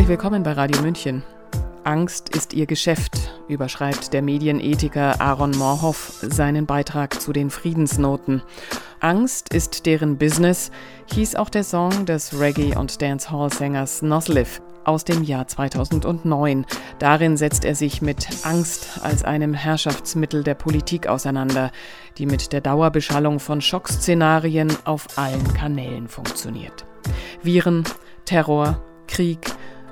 Herzlich willkommen bei Radio München. Angst ist ihr Geschäft, überschreibt der Medienethiker Aaron Morhoff seinen Beitrag zu den Friedensnoten. Angst ist deren Business, hieß auch der Song des Reggae- und Dancehall-Sängers Nosliff aus dem Jahr 2009. Darin setzt er sich mit Angst als einem Herrschaftsmittel der Politik auseinander, die mit der Dauerbeschallung von Schockszenarien auf allen Kanälen funktioniert. Viren, Terror, Krieg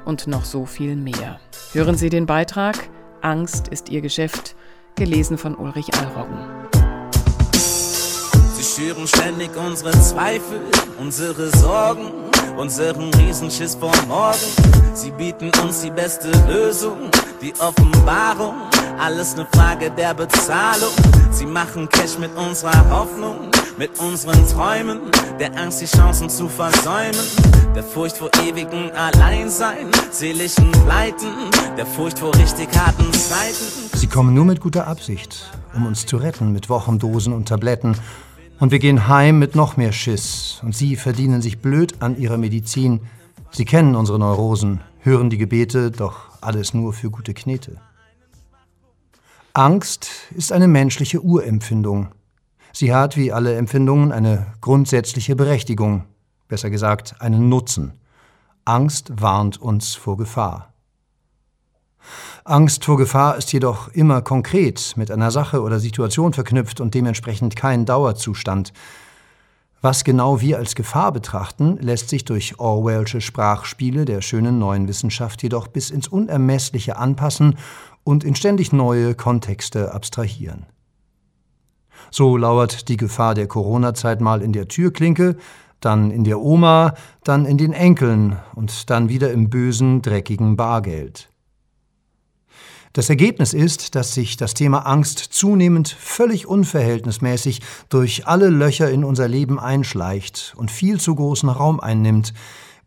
und noch so viel mehr. Hören Sie den Beitrag Angst ist Ihr Geschäft, gelesen von Ulrich Allroggen. Sie schüren ständig unsere Zweifel, unsere Sorgen, unseren Riesenschiss vor morgen. Sie bieten uns die beste Lösung, die Offenbarung, alles eine Frage der Bezahlung. Sie machen Cash mit unserer Hoffnung, mit unseren Träumen, der Angst die Chancen zu versäumen, der Furcht vor ewigen Alleinsein, seelischen Pleiten, der Furcht vor richtig harten Zeiten. Sie kommen nur mit guter Absicht, um uns zu retten mit Wochendosen und Tabletten. Und wir gehen heim mit noch mehr Schiss. Und Sie verdienen sich blöd an Ihrer Medizin. Sie kennen unsere Neurosen, hören die Gebete, doch alles nur für gute Knete. Angst ist eine menschliche Urempfindung. Sie hat, wie alle Empfindungen, eine grundsätzliche Berechtigung, besser gesagt einen Nutzen. Angst warnt uns vor Gefahr. Angst vor Gefahr ist jedoch immer konkret mit einer Sache oder Situation verknüpft und dementsprechend kein Dauerzustand. Was genau wir als Gefahr betrachten, lässt sich durch Orwellsche Sprachspiele der schönen neuen Wissenschaft jedoch bis ins Unermessliche anpassen und in ständig neue Kontexte abstrahieren. So lauert die Gefahr der Corona-Zeit mal in der Türklinke, dann in der Oma, dann in den Enkeln und dann wieder im bösen, dreckigen Bargeld. Das Ergebnis ist, dass sich das Thema Angst zunehmend völlig unverhältnismäßig durch alle Löcher in unser Leben einschleicht und viel zu großen Raum einnimmt,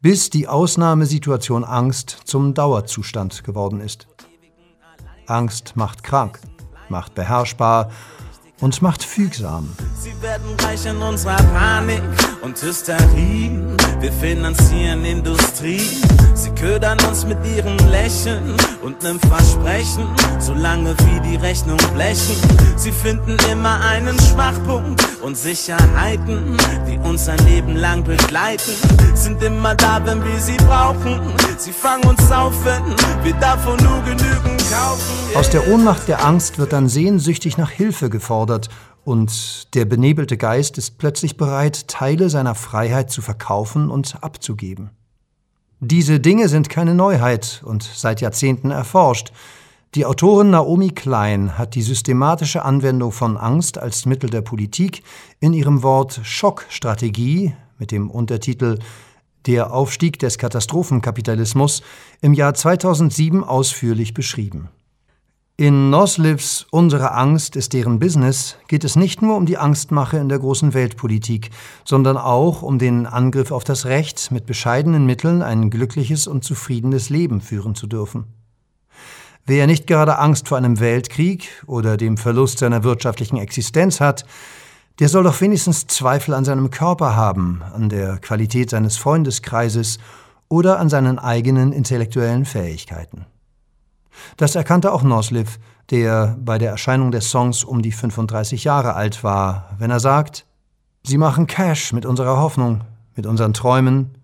bis die Ausnahmesituation Angst zum Dauerzustand geworden ist. Angst macht krank, macht beherrschbar und macht fügsam. Sie werden reich in unserer Panik Hysterie. Wir finanzieren Industrie. Sie ködern uns mit ihrem Lächeln und nem Versprechen, solange wie die Rechnung blechen. Sie finden immer einen Schwachpunkt und Sicherheiten, die uns ein Leben lang begleiten, sind immer da, wenn wir sie brauchen. Sie fangen uns auf, wenn wir davon nur genügend kaufen. Aus der Ohnmacht der Angst wird dann sehnsüchtig nach Hilfe gefordert und der benebelte Geist ist plötzlich bereit, Teile seiner Freiheit zu verkaufen und abzugeben. Diese Dinge sind keine Neuheit und seit Jahrzehnten erforscht. Die Autorin Naomi Klein hat die systematische Anwendung von Angst als Mittel der Politik in ihrem Wort Schockstrategie mit dem Untertitel Der Aufstieg des Katastrophenkapitalismus im Jahr 2007 ausführlich beschrieben. In Noslivs Unsere Angst ist deren Business geht es nicht nur um die Angstmache in der großen Weltpolitik, sondern auch um den Angriff auf das Recht, mit bescheidenen Mitteln ein glückliches und zufriedenes Leben führen zu dürfen. Wer nicht gerade Angst vor einem Weltkrieg oder dem Verlust seiner wirtschaftlichen Existenz hat, der soll doch wenigstens Zweifel an seinem Körper haben, an der Qualität seines Freundeskreises oder an seinen eigenen intellektuellen Fähigkeiten. Das erkannte auch Nosliv, der bei der Erscheinung des Songs um die 35 Jahre alt war, wenn er sagt, Sie machen Cash mit unserer Hoffnung, mit unseren Träumen,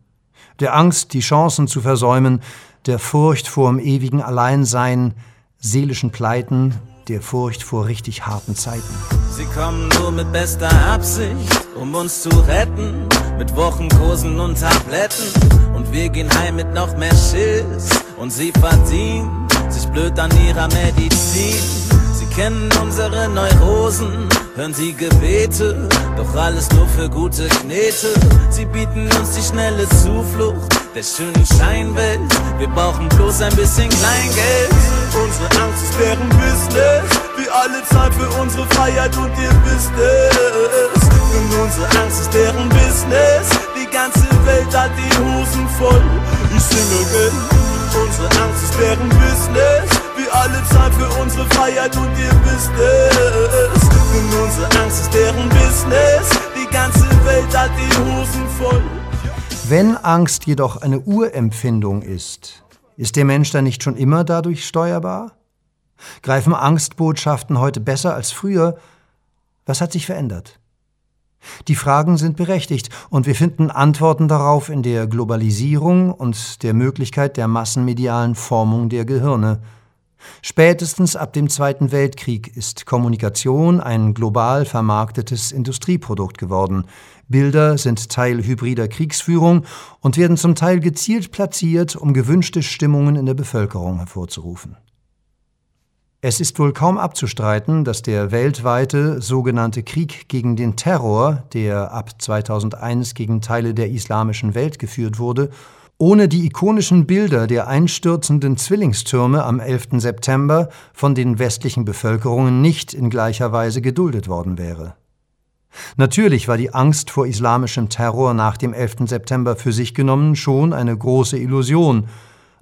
der Angst, die Chancen zu versäumen, der Furcht vor dem ewigen Alleinsein, seelischen Pleiten, der Furcht vor richtig harten Zeiten. Sie kommen nur mit bester Absicht, um uns zu retten, mit Wochenkursen und Tabletten. Und wir gehen heim mit noch mehr Schiss. Und sie verdienen blöd an ihrer Medizin kennen unsere Neurosen, hören sie Gebete, doch alles nur für gute Knete. Sie bieten uns die schnelle Zuflucht der schönen Scheinwelt. Wir brauchen bloß ein bisschen Kleingeld. Unsere Angst ist deren Business. Wir alle zahlen für unsere Freiheit und ihr wisst es. Und unsere Angst ist deren Business. Die ganze Welt hat die Hosen voll. Ich singe again. Unsere Angst ist deren Business wir alle zahlen für unsere Freiheit und ihr wisst es. Und unsere Angst ist deren Business. Die ganze Welt hat die Hosen voll. Wenn Angst jedoch eine Urempfindung ist, Ist der Mensch dann nicht schon immer dadurch steuerbar? Greifen Angstbotschaften heute besser als früher? Was hat sich verändert? Die Fragen sind berechtigt und wir finden Antworten darauf in der Globalisierung und der Möglichkeit der massenmedialen Formung der Gehirne. Spätestens ab dem Zweiten Weltkrieg ist Kommunikation ein global vermarktetes Industrieprodukt geworden. Bilder sind Teil hybrider Kriegsführung und werden zum Teil gezielt platziert, um gewünschte Stimmungen in der Bevölkerung hervorzurufen. Es ist wohl kaum abzustreiten, dass der weltweite sogenannte Krieg gegen den Terror, der ab 2001 gegen Teile der islamischen Welt geführt wurde, ohne die ikonischen Bilder der einstürzenden Zwillingstürme am 11. September von den westlichen Bevölkerungen nicht in gleicher Weise geduldet worden wäre. Natürlich war die Angst vor islamischem Terror nach dem 11. September für sich genommen schon eine große Illusion,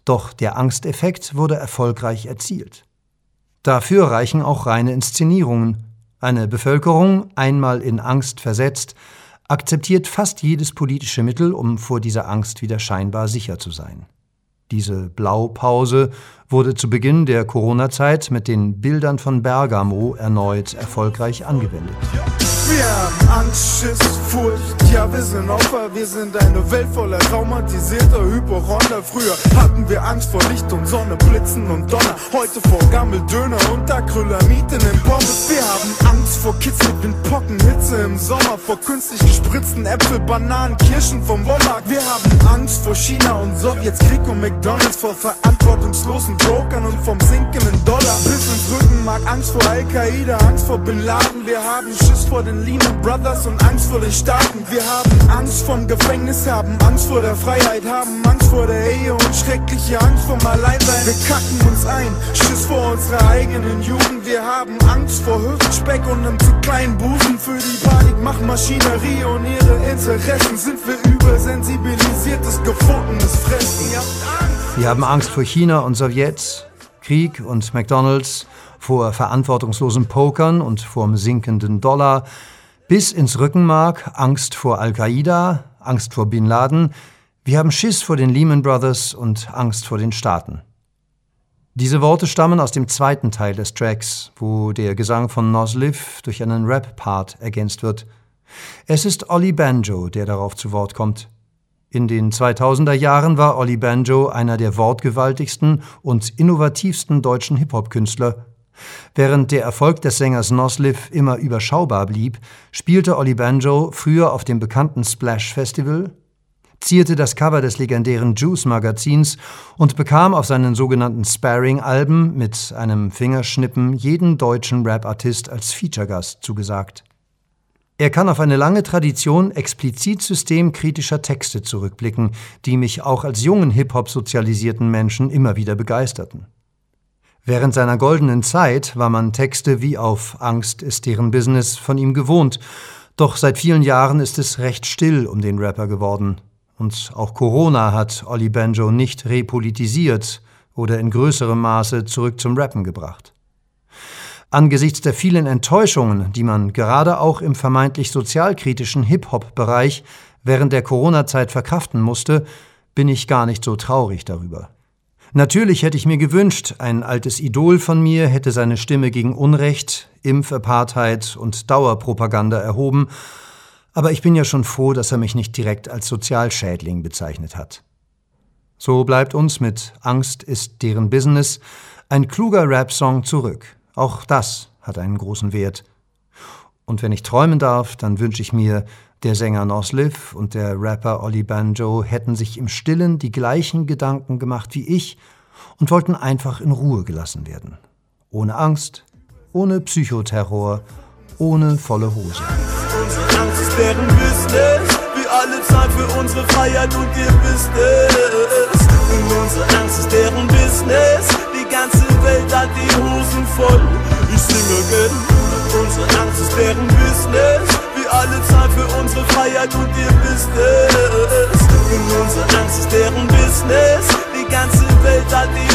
doch der Angsteffekt wurde erfolgreich erzielt. Dafür reichen auch reine Inszenierungen. Eine Bevölkerung, einmal in Angst versetzt, akzeptiert fast jedes politische Mittel, um vor dieser Angst wieder scheinbar sicher zu sein. Diese Blaupause wurde zu Beginn der Corona-Zeit mit den Bildern von Bergamo erneut erfolgreich angewendet. Wir haben Angst, Schiss, Furcht, ja wir sind Opfer, wir sind eine Welt voller traumatisierter Hypochonder. Früher hatten wir Angst vor Licht und Sonne, Blitzen und Donner. Heute vor Gammeldöner und Acrylamiden im Pommes. Wir haben Angst vor Kids mit den Pocken, Hitze im Sommer, vor künstlich gespritzten Äpfel, Bananen, Kirschen vom Walmart. Wir haben Angst vor China und Sowjets, Krieg und McDonalds, vor verantwortungslosen Brokern und vom sinkenden Dollar. Bis ins Rückenmark, Angst vor Al-Qaida, Angst vor Bin Laden. Wir haben Schiss vor den Lehman Brothers und Angst vor den Staaten. Wir haben Angst vom Gefängnis, haben Angst vor der Freiheit, haben Angst vor der Ehe und schreckliche Angst vom Alleinsein. Wir kacken uns ein, Schiss vor unserer eigenen Jugend. Wir haben Angst vor Hüftspeck und einem zu kleinen Busen. Für die Panik macht Maschinerie und ihre Interessen. Sind wir übersensibilisiertes, gefundenes Fressen. Wir haben Angst vor China und Sowjets, Krieg und McDonalds, vor verantwortungslosen Pokern und vorm sinkenden Dollar, bis ins Rückenmark Angst vor Al-Qaida, Angst vor Bin Laden, wir haben Schiss vor den Lehman Brothers und Angst vor den Staaten. Diese Worte stammen aus dem zweiten Teil des Tracks, wo der Gesang von Nosliv durch einen Rap-Part ergänzt wird. Es ist Olli Banjo, der darauf zu Wort kommt. In den 2000er Jahren war Olli Banjo einer der wortgewaltigsten und innovativsten deutschen Hip-Hop-Künstler Während der Erfolg des Sängers Nosliv immer überschaubar blieb, spielte Olli Banjo früher auf dem bekannten Splash Festival, zierte das Cover des legendären Juice Magazins und bekam auf seinen sogenannten Sparring-Alben mit einem Fingerschnippen jeden deutschen Rap-Artist als Feature-Gast zugesagt. Er kann auf eine lange Tradition explizit systemkritischer Texte zurückblicken, die mich auch als jungen Hip-Hop sozialisierten Menschen immer wieder begeisterten. Während seiner goldenen Zeit war man Texte wie auf Angst ist deren Business von ihm gewohnt, doch seit vielen Jahren ist es recht still um den Rapper geworden. Und auch Corona hat Olli Banjo nicht repolitisiert oder in größerem Maße zurück zum Rappen gebracht. Angesichts der vielen Enttäuschungen, die man gerade auch im vermeintlich sozialkritischen Hip-Hop-Bereich während der Corona-Zeit verkraften musste, bin ich gar nicht so traurig darüber. Natürlich hätte ich mir gewünscht, ein altes Idol von mir hätte seine Stimme gegen Unrecht, Impfapartheid und Dauerpropaganda erhoben, aber ich bin ja schon froh, dass er mich nicht direkt als Sozialschädling bezeichnet hat. So bleibt uns mit Angst ist deren Business ein kluger Rap-Song zurück. Auch das hat einen großen Wert. Und wenn ich träumen darf, dann wünsche ich mir, der Sänger Nosliv und der Rapper Olli Banjo hätten sich im Stillen die gleichen Gedanken gemacht wie ich und wollten einfach in Ruhe gelassen werden. Ohne Angst, ohne Psychoterror, ohne volle Hose. Unsere Angst ist deren Business. Wir alle zahlen für unsere Freiheit und ihr. Und unsere Angst ist deren Business ganze Welt hat die Hosen voll. Ich singe gern, unsere Angst ist deren Business. Wir alle zahlen für unsere Freiheit und ihr Business. Denn unsere Angst ist deren Business. Die ganze Welt hat die Hosen voll.